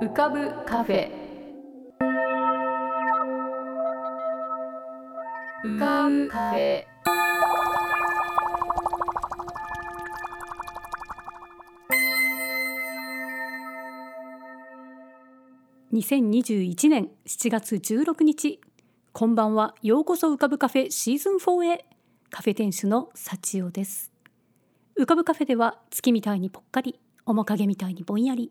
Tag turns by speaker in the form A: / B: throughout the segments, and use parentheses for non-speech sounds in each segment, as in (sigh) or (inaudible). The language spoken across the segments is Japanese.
A: 浮かぶカフェ。浮かぶカフェ。
B: 2021年7月16日。こんばんは。ようこそ浮かぶカフェシーズン4へ。カフェ店主の幸代です。浮かぶカフェでは月みたいにぽっかり面影みたいにぼんやり。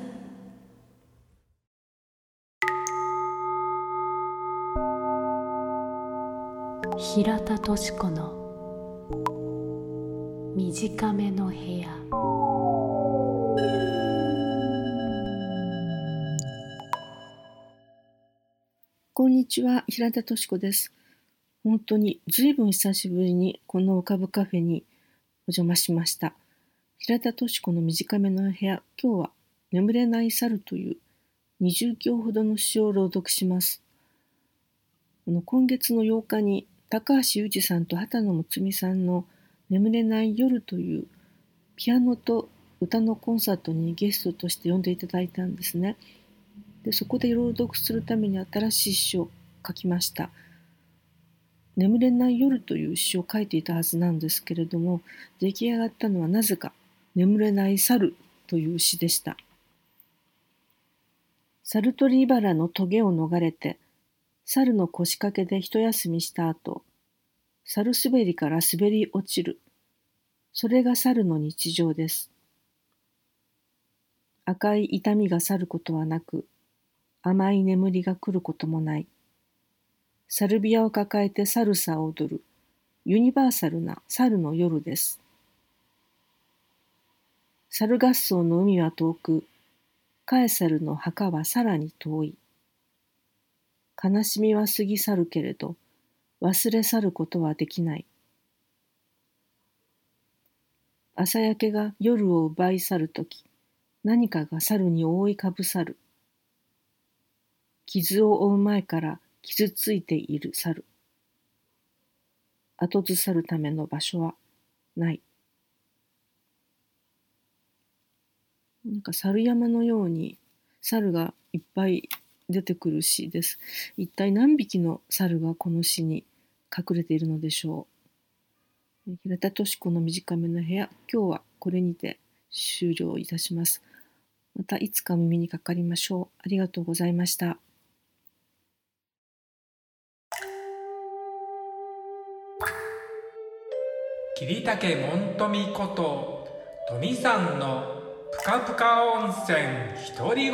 B: 平田敏子の短めの部屋
C: こんにちは、平田敏子です。本当にずいぶん久しぶりにこの浮かぶカフェにお邪魔しました。平田敏子の短めの部屋、今日は眠れない猿という20行ほどの詩を朗読します。あの今月の8日に高橋裕二さんと畑野睦美さんの眠れない夜というピアノと歌のコンサートにゲストとして呼んでいただいたんですね。でそこで朗読するために新しい詩を書きました。眠れない夜という詩を書いていたはずなんですけれども出来上がったのはなぜか眠れない猿という詩でした。猿取茨の棘を逃れて猿の腰掛けで一休みした後猿滑りから滑り落ちるそれが猿の日常です。赤い痛みが去ることはなく甘い眠りが来ることもない。サルビアを抱えてサルサを踊るユニバーサルな猿の夜です。猿合奏の海は遠く、カエサルの墓はさらに遠い。悲しみは過ぎ去るけれど、忘れ去ることはできない。朝焼けが夜を奪い去るとき、何かが猿に覆いかぶさる。傷を負う前から傷ついている猿。後ず去るための場所はない。なんか猿山のように猿がいっぱい出てくる詩です。一体何匹の猿がこの詩に隠れているのでしょう？平田敏子の短めの部屋、今日はこれにて終了いたします。またいつか耳にかかりましょう。ありがとうございました。
D: 桐竹門富こと富さんのぷかぷか温泉独り言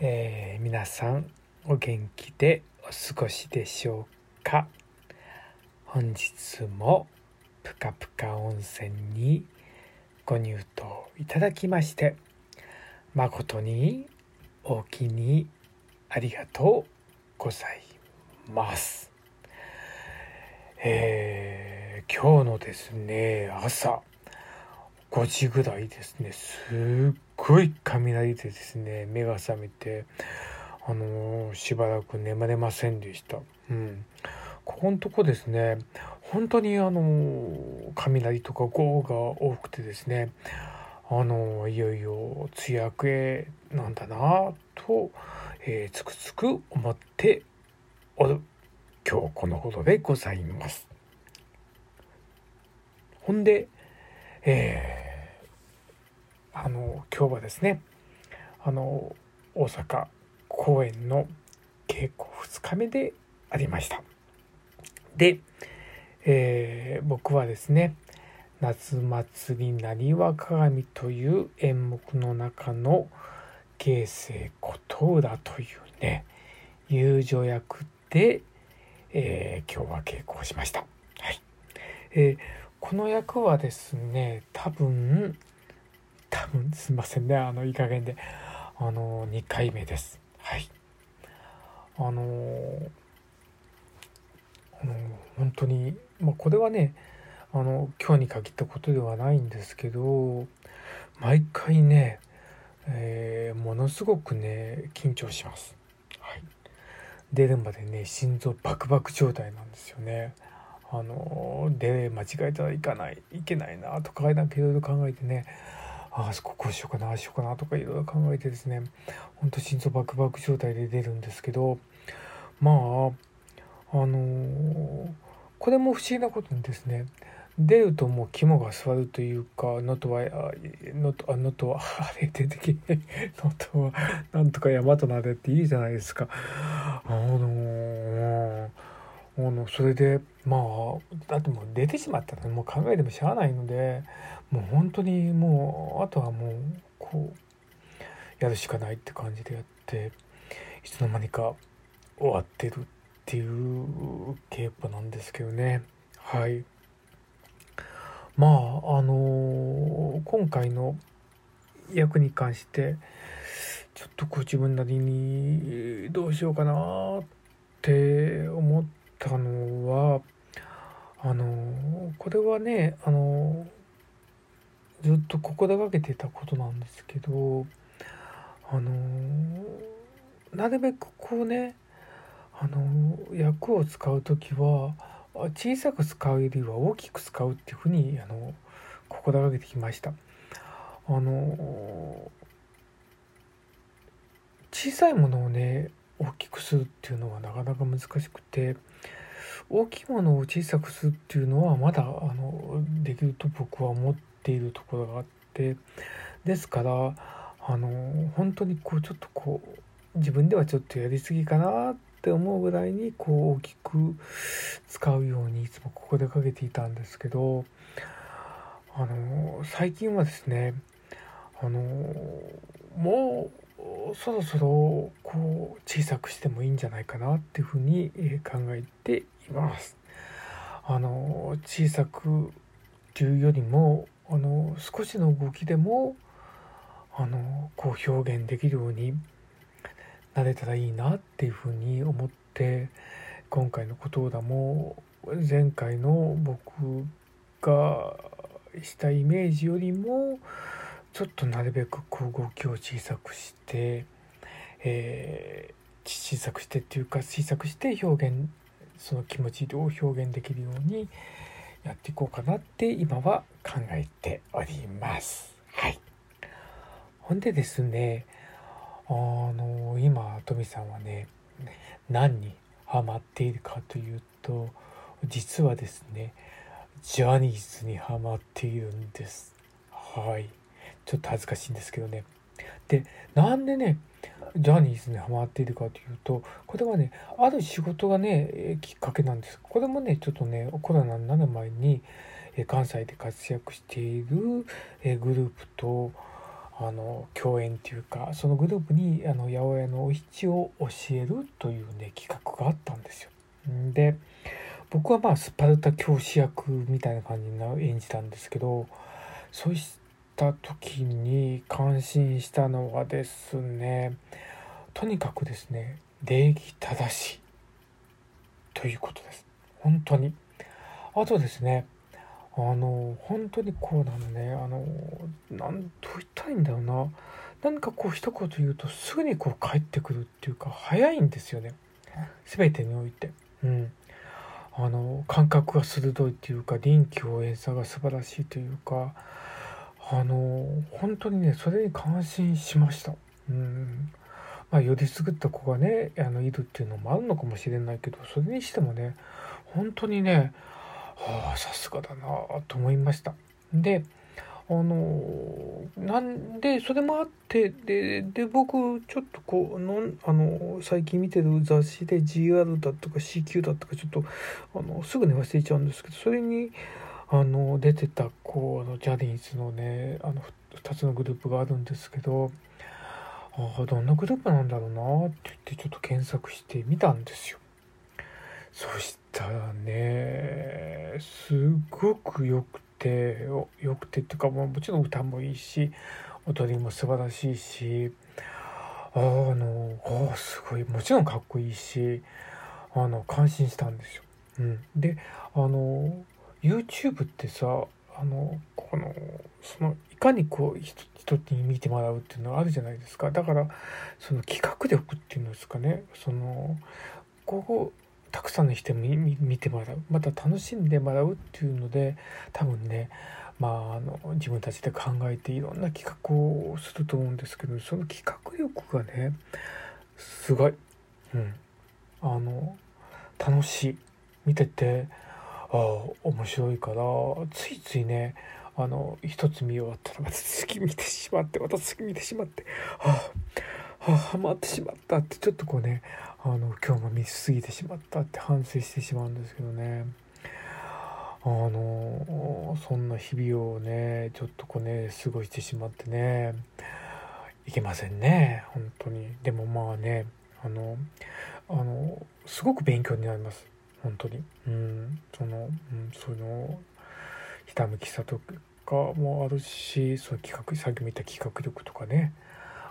D: えー、皆さんお元気でお過ごしでしょうか？本日もぷかぷか温泉にご入湯いただきまして誠にお気にありがとうございます。えー、今日のですね朝5時ぐらいですねすっごい雷でですね目が覚めてあのー、しばらく眠れませんでした。うんここのとこですね本当にあの雷とか豪雨が多くてですねあのいよいよ梅雨明けなんだなと、えー、つくつく思っておる今日この頃でございます。ほんで、えー、あの今日はですねあの大阪公演の稽古2日目でありました。で、えー、僕はですね夏祭りなにわ鏡という演目の中の慶生琴浦というね友情役で、えー、今日は稽古をしました。はいえー、この役はですね多分多分すいませんねあのいい加減であの2回目です。はい。あのあの本当にまあこれはねあの今日に限ったことではないんですけど毎回ね、えー、ものすごくね緊張します、はい、出るまでね心臓バクバク状態なんですよね。あので間違えたらいかないいけないなとかなんかいろいろ考えてねああそここうしようかなああしようかなとかいろいろ考えてですねほんと心臓バクバク状態で出るんですけどまああの、これも不思議なことにですね出るともう肝が座るというか能登は能登あ能登は (laughs) あれ出てき能登はなんとか山となれっていいじゃないですか。あの、あのそれでまあだってもう出てしまったらもう考えてもしゃあないのでもう本当にもうあとはもうこうやるしかないって感じでやっていつの間にか終わってるっていう稽古なんですけどね。はい。まああの、今回の役に関してちょっとこう自分なりにどうしようかなって思ってたのはあの、これはねあの、ずっと心がけてたことなんですけどあのなるべくこうねあの役を使う時は小さく使うよりは大きく使うっていうふうにあの心がけてきました。あの小さいものをね大きくするっていうのはなかなか難しくて大きいものを小さくするっていうのはまだあのできると僕は思っているところがあってですからあの本当にこうちょっとこう自分ではちょっとやりすぎかなって思うぐらいにこう大きく使うようにいつもここでかけていたんですけどあの最近はですねあのもうそろそろこう小さくしてもいいんじゃないかなっていうふうに考えています。あの小さくというよりもあの少しの動きでもあのこう表現できるようになれたらいいなっていうふうに思って今回のことだも前回の僕がしたイメージよりもちょっとなるべくこう動きを小さくして、えー、小さくしてっていうか小さくして表現その気持ちを表現できるようにやっていこうかなって今は考えております。はい。ほんでですねあの今トミさんはね何にハマっているかというと実はですねジャニーズにハマっているんですはいちょっと恥ずかしいんですけどねでなんでねジャニーズにハマっているかというとこれはねある仕事がねきっかけなんですこれもねちょっとねコロナになる前に関西で活躍しているグループとあの共演っていうかそのグループにあの八百屋のお七を教えるというね企画があったんですよ。で僕はまあスパルタ教師役みたいな感じに演じたんですけどそうした時に感心したのはですねとにかくですね礼儀正しいということです。本当に。あとですねあの本当にこうなのねあの何と言ったらいいんだろうな。何かこう一言言うとすぐにこう返ってくるっていうか早いんですよね。全てにおいて。うん。あの感覚が鋭いっていうか臨機応変さが素晴らしいというかあの本当にねそれに感心しましたうんまあよりすぐった子がねあのいるっていうのもあるのかもしれないけどそれにしてもね本当にねはあさすがだなと思いました。であのなんでそれもあってでで僕ちょっとこうのあの最近見てる雑誌で GR だとか CQ だとかちょっとあのすぐに忘れちゃうんですけどそれにあの出てたこうあのジャニーズのねあの2つのグループがあるんですけどあどんなグループなんだろうなって言ってちょっと検索してみたんですよ。そしたらねすごくよくてよくてっていうかもちろん歌もいいし踊りも素晴らしいしあのあすごいもちろんかっこいいしあの感心したんですよ。うん、であの YouTube ってさあのこのそのいかにこう人に見てもらうっていうのがあるじゃないですか。だからその企画力っていうんですかね。そのここたくさんの人に見てもらう。また楽しんでもらうっていうので多分ねまあ、あの自分たちで考えていろんな企画をすると思うんですけどその企画力がねすごい、うん、あの楽しい。見てて面白いからついついねあの一つ見終わったらまた次見てしまってまた次見てしまってはああハマってしまったってちょっとこうねあの今日も見過ぎてしまったって反省してしまうんですけどね。あのそんな日々をねちょっとこうね過ごしてしまってねいけませんね本当にでもまあねあのあのすごく勉強になります本当に。うん。その、うん、そのひたむきさとかもあるしそういう企画さっきも言った企画力とかね。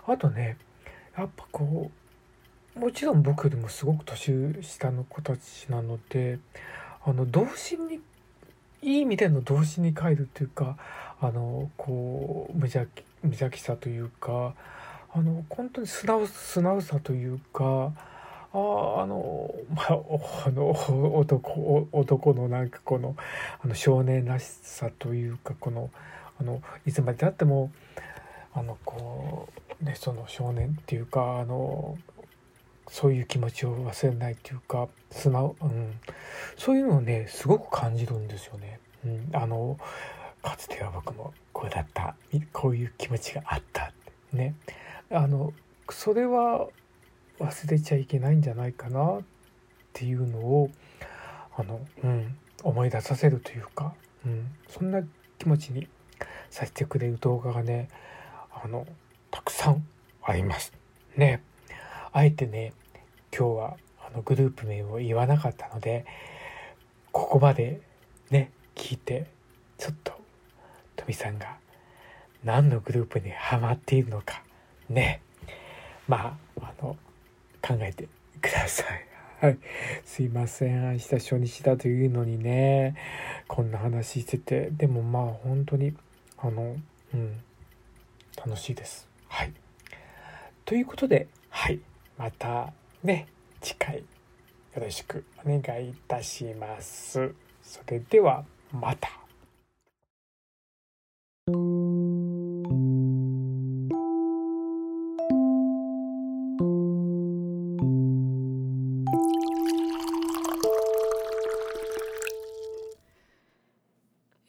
D: あとねやっぱこうもちろん僕よりもすごく年下の子たちなのであの童心にいい意味での動詞に帰るというかあのこう無邪気無邪気さというかあの本当に素直素直さというかああのまあ (laughs) あの男男のなんかこのあの少年らしさというかこのあのいつまでたってもあのこうねその少年っていうかあのそういう気持ちを忘れないっていうか素直、うん、そういうのをねすごく感じるんですよね。うん、あのかつては僕もこうだった。こういう気持ちがあった。ね。あのそれは忘れちゃいけないんじゃないかなっていうのをあの、うん、思い出させるというか、うん、そんな気持ちにさせてくれる動画がねあのたくさんあります。ねあえてね今日はあのグループ名を言わなかったのでここまでね聞いてちょっと富さんが何のグループにハマっているのかねまああの考えてください。はい、すいません明日初日だというのにねこんな話しててでもまあ本当にあのうん楽しいです。はい。ということではいまたね次回よろしくお願いいたします。それではまた。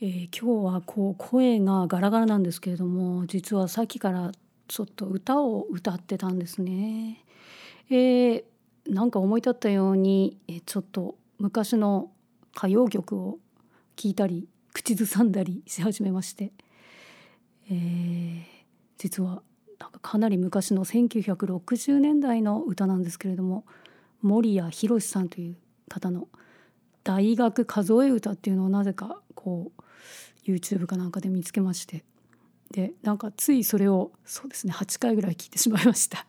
B: えー、今日はこう声がガラガラなんですけれども実はさっきからちょっと歌を歌ってたんですね。えー、なんか思い立ったように、ちょっと昔の歌謡曲を聴いたり口ずさんだりし始めまして、えー、実はなんかかなり昔の1960年代の歌なんですけれども守谷博さんという方の「大学数え歌」っていうのをなぜかこう YouTube かなんかで見つけまして。でなんかついそれをそうですね8回ぐらい聞いてしまいました。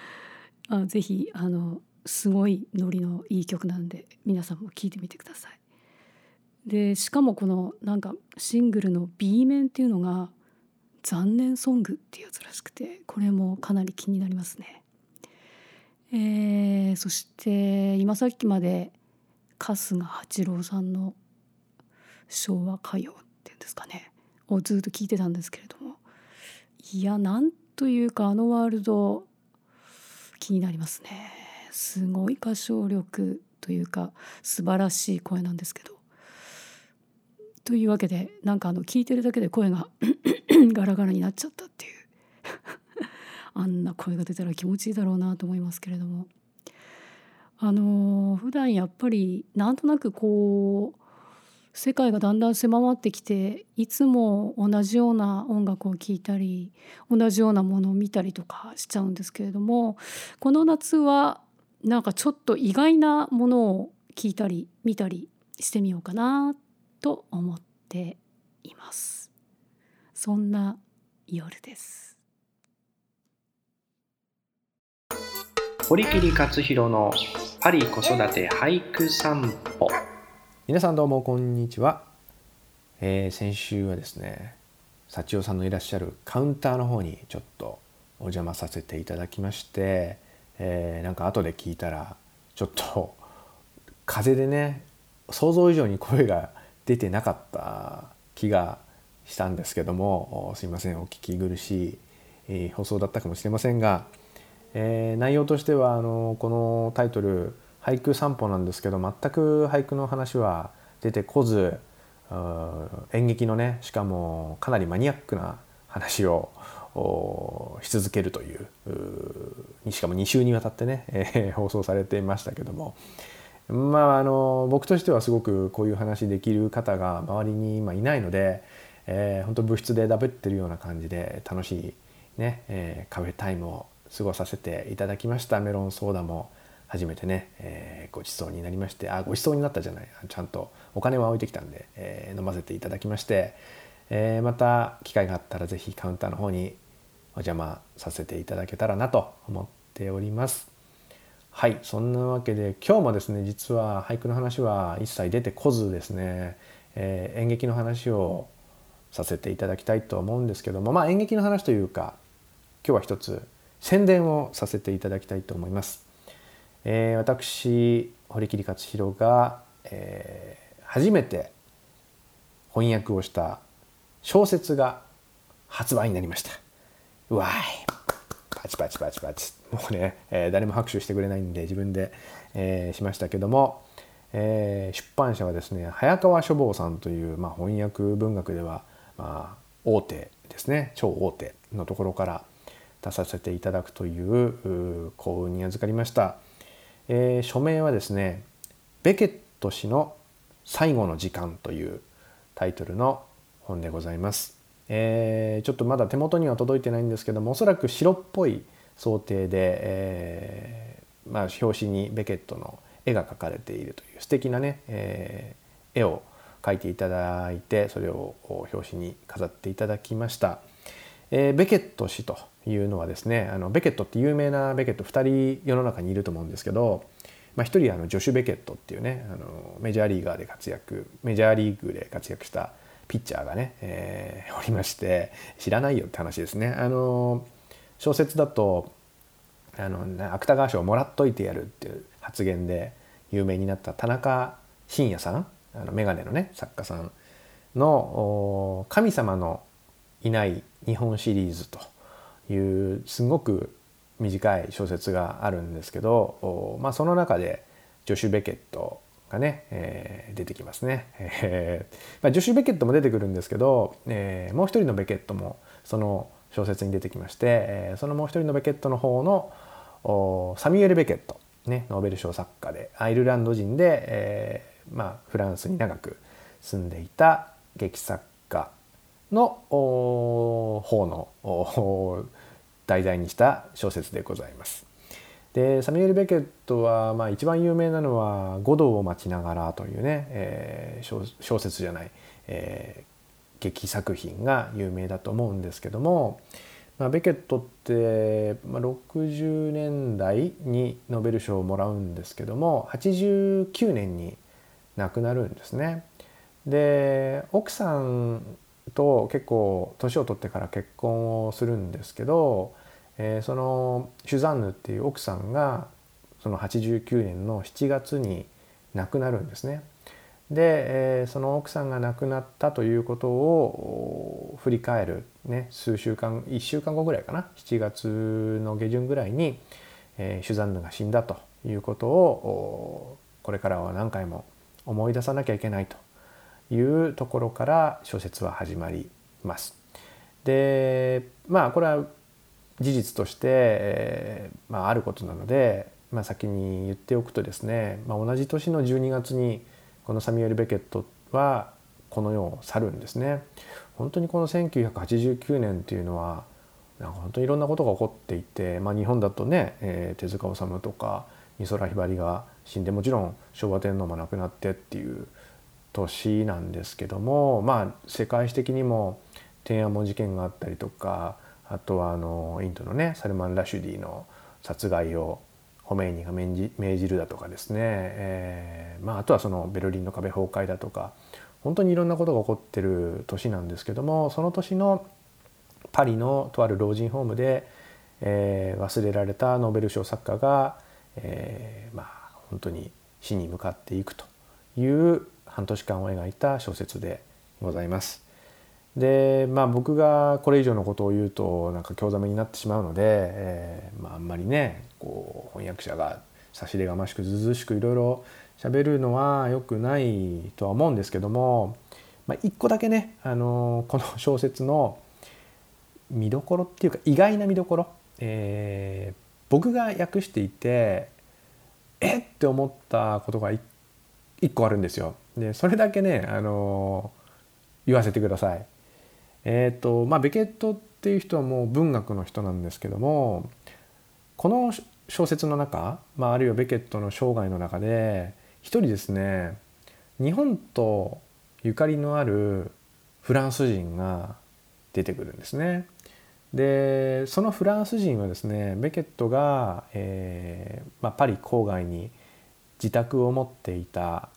B: (laughs) あぜひあのすごいノリのいい曲なんで皆さんも聴いてみてください。でしかもこのなんかシングルの B 面っていうのが「残念ソング」っていうやつらしくてこれもかなり気になりますね。えー、そして今さっきまで春日八郎さんの昭和歌謡っていうんですかね。をずっと聞いてたんですけれども。いやなんというかあのワールド気になりますね。すごい歌唱力というか素晴らしい声なんですけど。というわけでなんかあの聞いてるだけで声が (clears throat) ガラガラになっちゃったっていう。(laughs) あんな声が出たら気持ちいいだろうなと思いますけれども。あの普段やっぱりなんとなくこう世界がだんだん狭まってきていつも同じような音楽を聴いたり同じようなものを見たりとかしちゃうんですけれどもこの夏はなんかちょっと意外なものを聞いたり見たりしてみようかなと思っています。そんな夜です
E: 堀切克弘のパリ子育て俳句散歩皆さんどうもこんにちは、えー、先週はですね幸代さんのいらっしゃるカウンターの方にちょっとお邪魔させていただきまして、えー、なんか後で聞いたらちょっと風でね想像以上に声が出てなかった気がしたんですけどもすいませんお聞き苦しい、えー、放送だったかもしれませんが、えー、内容としてはあのこのタイトル「俳句散歩」なんですけど全く俳句の話は出てこず演劇のねしかもかなりマニアックな話をし続けるというしかも2週にわたってね、えー、放送されていましたけども。まああの僕としてはすごくこういう話できる方が周りに今いないので、えー、本当物質でダブってるような感じで楽しいね、えー、カフェタイムを過ごさせていただきました。メロンソーダも初めてね、えー、ごちそうになりましてあごちそうになったじゃないちゃんとお金は置いてきたんで、えー、飲ませていただきまして、えー、また機会があったら是非カウンターの方にお邪魔させていただけたらなと思っております。はいそんなわけで今日もですね実は俳句の話は一切出てこずですね、えー、演劇の話をさせていただきたいと思うんですけどもまあ演劇の話というか今日は一つ宣伝をさせていただきたいと思います。えー、私堀切勝弘が、えー、初めて翻訳をした小説が発売になりました。うわい。パチパチパチパチ。もうね、えー、誰も拍手してくれないんで自分で、えー、しましたけども、えー、出版社はですね早川書房さんという、まあ、翻訳文学では、まあ、大手ですね。超大手のところから出させていただくという幸運に預かりました、えー、署名はですねベケット氏の「最後の時間」というタイトルの本でございます。えー、ちょっとまだ手元には届いてないんですけどもおそらく白っぽい想定で、えー、まあ、表紙にベケットの絵が描かれているという素敵なね、えー、絵を描いていただいてそれを表紙に飾っていただきました。えー、ベケット氏というのはですねあのベケットって有名なベケット2人世の中にいると思うんですけど、まあ、1人あのジョシュ・ベケットっていうねあのメジャーリーガーで活躍メジャーリーグで活躍したピッチャーがね、えー、おりまして知らないよって話ですね。あの小説だとあの芥川賞をもらっといてやるっていう発言で有名になった田中伸也さんあのメガネのね作家さんの「神様のいない日本シリーズ」というすごく短い小説があるんですけど、まあ、その中でジョシュ・ベケットがね、えー、出てきますね、え (laughs) ーまあ、ジョシュ・ベケットも出てくるんですけど、えー、もう一人のベケットもその小説に出てきまして、えー、そのもう一人のベケットの方のサミュエル・ベケット、ね、ノーベル賞作家でアイルランド人で、えーまあ、フランスに長く住んでいた劇作家の方の題材にした小説でございます。でサミュエル・ベケットは、まあ、一番有名なのは「五道を待ちながら」というね、えー、小説じゃない、えー、劇作品が有名だと思うんですけども、まあ、ベケットって、まあ、60年代にノーベル賞をもらうんですけども89年に亡くなるんですね。で奥さんと結構年を取ってから結婚をするんですけどえー、そのシュザンヌっていう奥さんがその89年の7月に亡くなるんですね。で、えー、その奥さんが亡くなったということを振り返る、ね、数週間1週間後ぐらいかな？7月の下旬ぐらいに、えー、シュザンヌが死んだということをこれからは何回も思い出さなきゃいけないというところから小説は始まります。でまあこれは事実として、えー、まあ、あることなので、まあ、先に言っておくとですね、まあ、同じ年の12月にこのサミュエル・ベケットはこの世を去るんですね。本当にこの1989年っていうのはなんか本当にいろんなことが起こっていて、まあ、日本だとね、えー、手塚治虫とか美空ひばりが死んでもちろん昭和天皇も亡くなってっていう年なんですけどもまあ世界史的にも天安門事件があったりとかあとはあのインドのねサルマン・ラシュディの殺害をホメイニが命じるだとかですね、えーまあ、あとはそのベルリンの壁崩壊だとか本当にいろんなことが起こってる年なんですけどもその年のパリのとある老人ホームで、えー忘れられたノーベル賞作家が、えーまあ本当に死に向かっていくという半年間を描いた小説でございます。でまあ僕がこれ以上のことを言うとなんか興ざめになってしまうので、えーまあ、あんまりねこう翻訳者が差し入れがましくずうずしくいろいろ喋るのは良くないとは思うんですけども、まあ、一個だけね、あのこの小説の見どころっていうか意外な見どころ、えー僕が訳していてえっって思ったことが一個あるんですよ。でそれだけね、あの言わせてください。えっ、とまあベケットっていう人はもう文学の人なんですけどもこの小説の中、まあ、あるいはベケットの生涯の中で一人ですね日本とゆかりのあるフランス人が出てくるんですね。でそのフランス人はですねベケットが、えーまあ、パリ郊外に自宅を持っていた、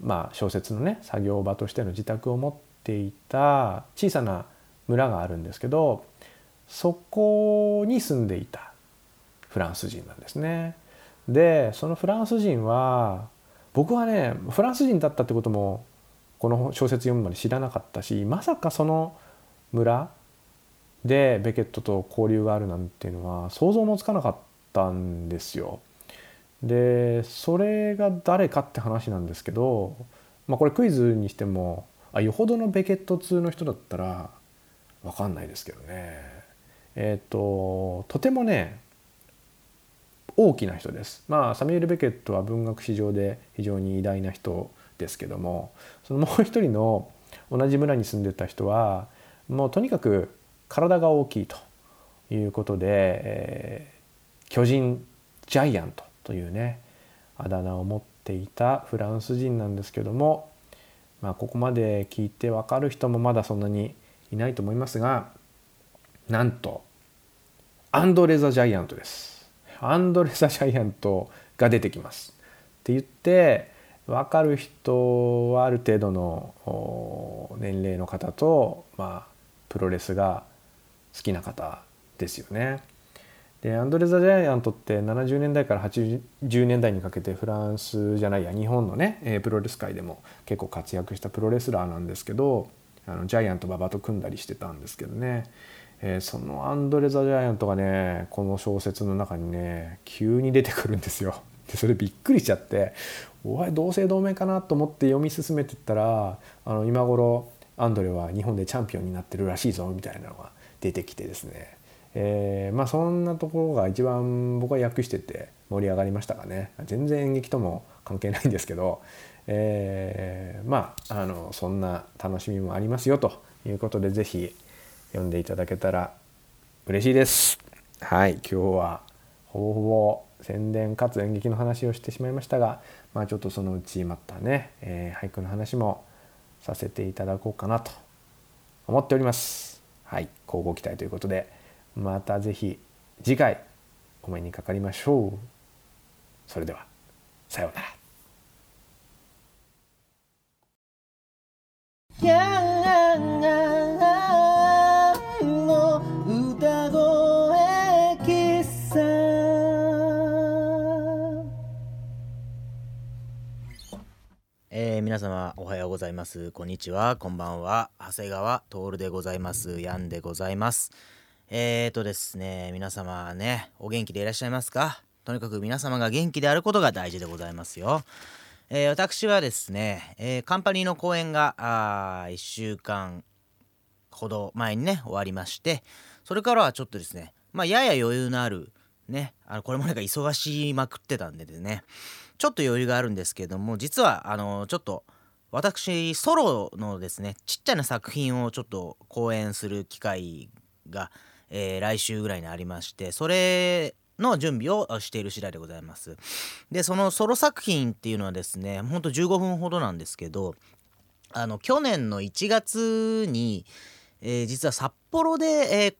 E: まあ、小説のね作業場としての自宅を持っていた小さな村があるんですけどそこに住んでいたフランス人なんですね。でそのフランス人は僕はねフランス人だったってこともこの小説読むまで知らなかったしまさかその村でベケットと交流があるなんていうのは想像もつかなかったんですよ。でそれが誰かって話なんですけど、まあ、これクイズにしてもあよほどのベケット通の人だったら分かんないですけどねえっ、ととてもね大きな人です。まあサミュエル・ベケットは文学史上で非常に偉大な人ですけどもそのもう一人の同じ村に住んでた人はもうとにかく体が大きいということで、えー巨人ジャイアントというねあだ名を持っていたフランス人なんですけども、まあ、ここまで聞いて分かる人もまだそんなにいないと思いますがなんとアンドレ・ザ・ジャイアントです。アンドレ・ザ・ジャイアントが出てきます。って言って分かる人はある程度の年齢の方と、まあ、プロレスが好きな方ですよね。でアンドレ・ザ・ジャイアントって70年代から80年代にかけてフランスじゃないや日本のね、プロレス界でも結構活躍したプロレスラーなんですけどあのジャイアント馬場と組んだりしてたんですけどね、えーそのアンドレ・ザ・ジャイアントがねこの小説の中にね急に出てくるんですよ。でそれびっくりしちゃっておい同姓同名かなと思って読み進めてったらあの今頃アンドレは日本でチャンピオンになってるらしいぞみたいなのが出てきてですね、えーまあそんなところが一番僕は訳してて盛り上がりましたかね全然演劇とも関係ないんですけど、えーまああのそんな楽しみもありますよということで是非読んでいただけたら嬉しいです。はい今日はほぼほぼ宣伝かつ演劇の話をしてしまいましたが、まあ、ちょっとそのうちまたね、えー俳句の話もさせていただこうかなと思っております。はい、交互期待ということでまたぜひ次回お目にかかりましょう。それではさようなら。
F: えー皆様おはようございます。こんにちは。こんばんは。長谷川徹でございます。ヤンでございます。えーとですね皆様ねお元気でいらっしゃいますか？とにかく皆様が元気であることが大事でございますよ。えー私はですね、えーカンパニーの公演が1週間ほど前にね終わりましてそれからはちょっとですねまあやや余裕のあるねあのこれもなんか忙しまくってたんでですねちょっと余裕があるんですけども実はあのちょっと私ソロのですねちっちゃな作品をちょっと公演する機会が、えー来週ぐらいにありましてそれの準備をしている次第でございます。でそのソロ作品っていうのはですねほんと15分ほどなんですけどあの去年の1月に、えー実は札幌で、えー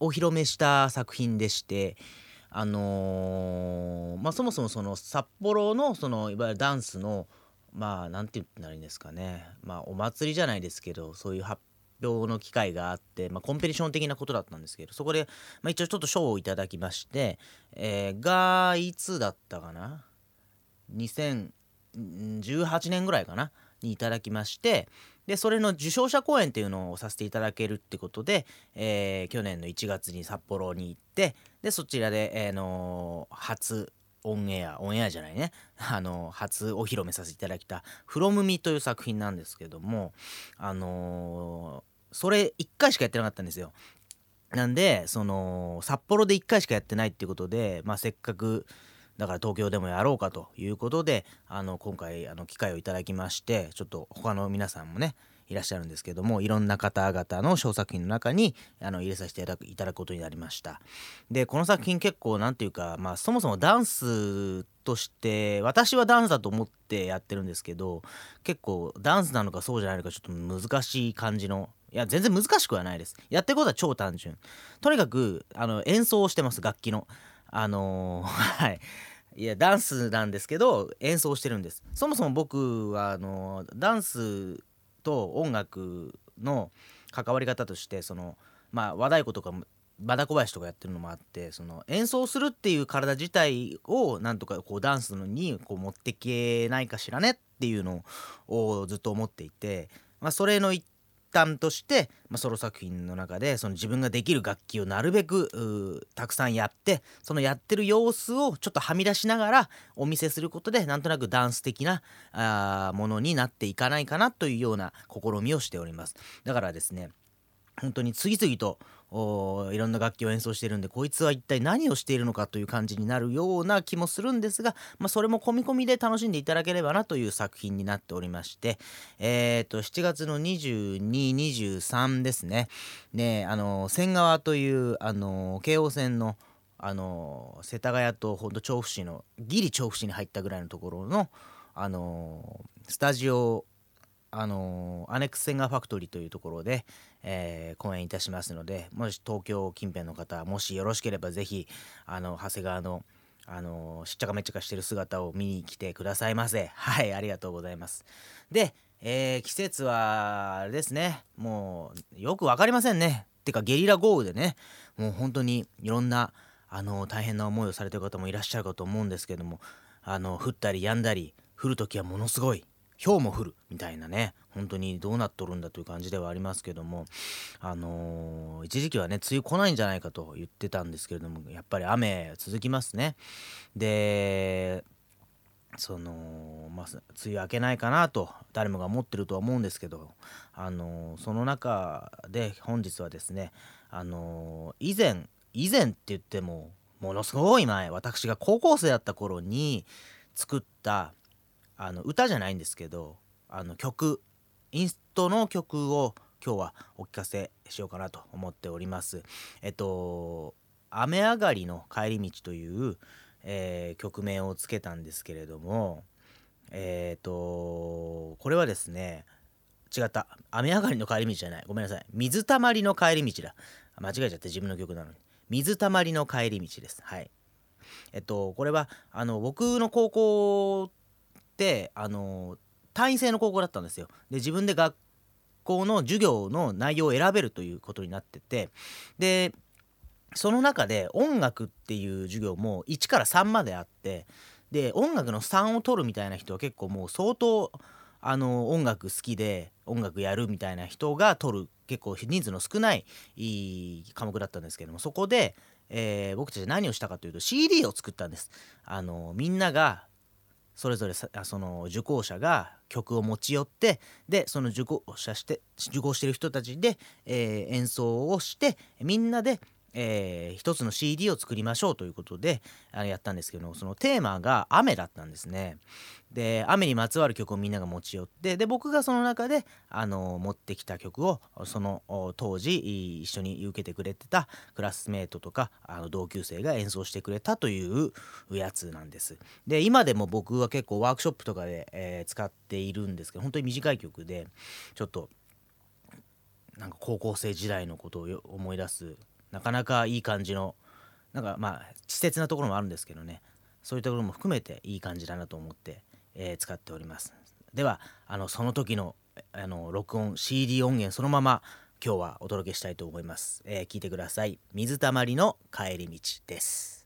F: お披露目した作品でしてあのーまあそもそもその札幌のそのいわゆるダンスのまあなんて言ったらいいんですかねまあお祭りじゃないですけどそういう発表の機会があって、まあ、コンペティション的なことだったんですけどそこで、まあ、一応ちょっと賞をいただきまして、えーがいつだったかな？2018年ぐらいかな？にいただきましてでそれの受賞者公演っていうのをさせていただけるってことで、えー去年の1月に札幌に行ってでそちらで、えーの初オンエアオンエアじゃないね (laughs) あの初お披露目させていただいた「from me」という作品なんですけどもあのーそれ1回しかやってなかったんですよ。なんでその札幌で1回しかやってないっていうことで、まあ、せっかくだから東京でもやろうかということであの今回あの機会をいただきましてちょっと他の皆さんもねいらっしゃるんですけどもいろんな方々の小作品の中にあの入れさせていただくことになりました。でこの作品結構なんていうか、まあ、そもそもダンスとして私はダンスだと思ってやってるんですけど結構ダンスなのかそうじゃないのかちょっと難しい感じのいや全然難しくはないです。やってることは超単純。とにかくあの演奏をしてます楽器の。あのー (laughs) はい。いやダンスなんですけど演奏してるんです。そもそも僕はあのダンスと音楽の関わり方としてそのまあ和太鼓とかも和太鼓林とかやってるのもあってその演奏するっていう体自体をなんとかこうダンスにこう持ってけないかしらねっていうのをずっと思っていて、まあ、それの一端として、まあ、ソロ作品の中でその自分ができる楽器をなるべくたくさんやってそのやってる様子をちょっとはみ出しながらお見せすることでなんとなくダンス的なあものになっていかないかなというような試みをしております。だからですね本当に次々とおいろんな楽器を演奏してるんでこいつは一体何をしているのかという感じになるような気もするんですが、まあ、それも込み込みで楽しんでいただければなという作品になっておりましてえー、と7月の2223ですね。ねあの仙川というあの京王線のあの世田谷とほんと調布市のギリ調布市に入ったぐらいのところのあのスタジオあのアネックスセンガーファクトリーというところで、えー公演いたしますのでもし東京近辺の方もしよろしければぜひあの長谷川のあのしっちゃかめっちゃかしてる姿を見に来てくださいませ。はいありがとうございます。で、えー季節はあれですね。もうよく分かりませんね。てかゲリラ豪雨でねもう本当にいろんなあの大変な思いをされてる方もいらっしゃるかと思うんですけどもあの降ったり止んだり降る時はものすごい氷も降るみたいなね本当にどうなっとるんだという感じではありますけどもあのー一時期はね梅雨来ないんじゃないかと言ってたんですけれどもやっぱり雨続きますね。でそのまあ梅雨明けないかなと誰もが思ってるとは思うんですけどあのーその中で本日はですねあのー以前以前って言ってもものすごい前私が高校生だった頃に作ったあの歌じゃないんですけどあの曲インストの曲を今日はお聞かせしようかなと思っております。えっと「雨上がりの帰り道」という、えー曲名をつけたんですけれどもえっとこれはですね違った。雨上がりの帰り道じゃない。ごめんなさい。水たまりの帰り道だ。間違えちゃって自分の曲なのに。水たまりの帰り道です。はい。えっとこれはあの僕の高校ってあの単位制の高校だったんですよで自分で学校の授業の内容を選べるということになっててでその中で音楽っていう授業も1から3まであってで音楽の3を取るみたいな人は結構もう相当あの音楽好きで音楽やるみたいな人が取る結構人数の少ない科目だったんですけどもそこで、えー僕たち何をしたかというと CD を作ったんです。あのみんながそれぞれさあその受講者が曲を持ち寄ってでその受講者して受講してる人たちで、えー演奏をしてみんなで、えー一つの CD を作りましょうということであのやったんですけどそのテーマが雨だったんですね。で雨にまつわる曲をみんなが持ち寄ってで僕がその中であの持ってきた曲をその当時一緒に受けてくれてたクラスメートとかあの同級生が演奏してくれたというやつなんです。で今でも僕は結構ワークショップとかで、えー使っているんですけど本当に短い曲でちょっとなんか高校生時代のことを思い出すなかなかいい感じのなんかまあ稚拙なところもあるんですけどね。そういうところも含めていい感じだなと思って、えー使っております。ではあのその時のあの録音 CD 音源そのまま今日はお届けしたいと思います、えー聞いてください。水たまりの帰り道です。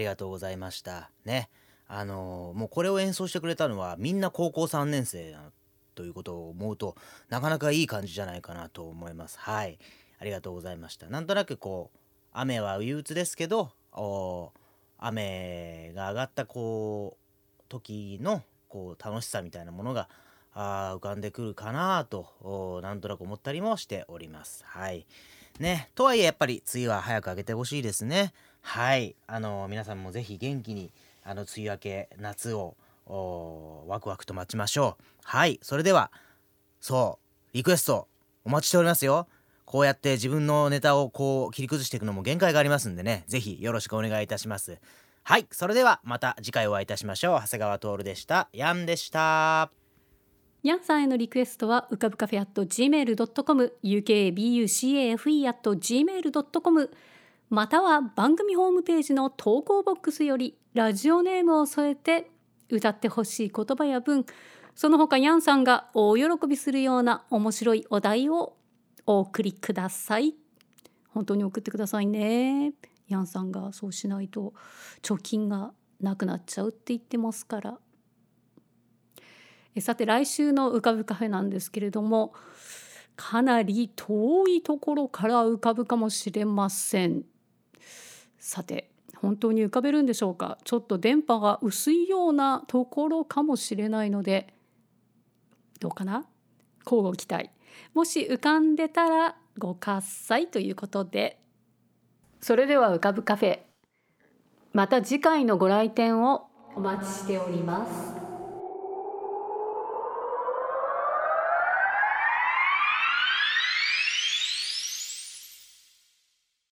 F: りがとうございました。ね。あのーもうこれを演奏してくれたのはみんな高校3年生だということを思うとなかなかいい感じじゃないかなと思います。はい。ありがとうございました。なんとなくこう雨は憂鬱ですけどお雨が上がったこう時のこう楽しさみたいなものがあ浮かんでくるかなとなんとなく思ったりもしております。はい。ね。とはいえやっぱり梅雨は早く明けてほしいですね。はい。あの皆さんもぜひ元気にあの梅雨明け夏をワクワクと待ちましょう。はい。それではそうリクエストお待ちしておりますよ。こうやって自分のネタをこう切り崩していくのも限界がありますんでね。ぜひよろしくお願いいたします。はい。それではまた次回お会いいたしましょう。長谷川徹でした。ヤンでした。
B: ヤンさんへのリクエストはうかぶカフェ at gmail.com ukabucafe at gmail.com または番組ホームページの投稿ボックスよりラジオネームを添えて歌ってほしい言葉や文その他ヤンさんが大喜びするような面白いお題をお送りください。本当に送ってくださいね。ヤンさんがそうしないと貯金がなくなっちゃうって言ってますから。えさて来週の浮かぶカフェなんですけれどもかなり遠いところから浮かぶかもしれません。さて本当に浮かべるんでしょうか？ちょっと電波が薄いようなところかもしれないのでどうかな？交互期待。もし浮かんでたらご喝采ということで。それでは浮かぶカフェ。また次回のご来店をお待ちしております。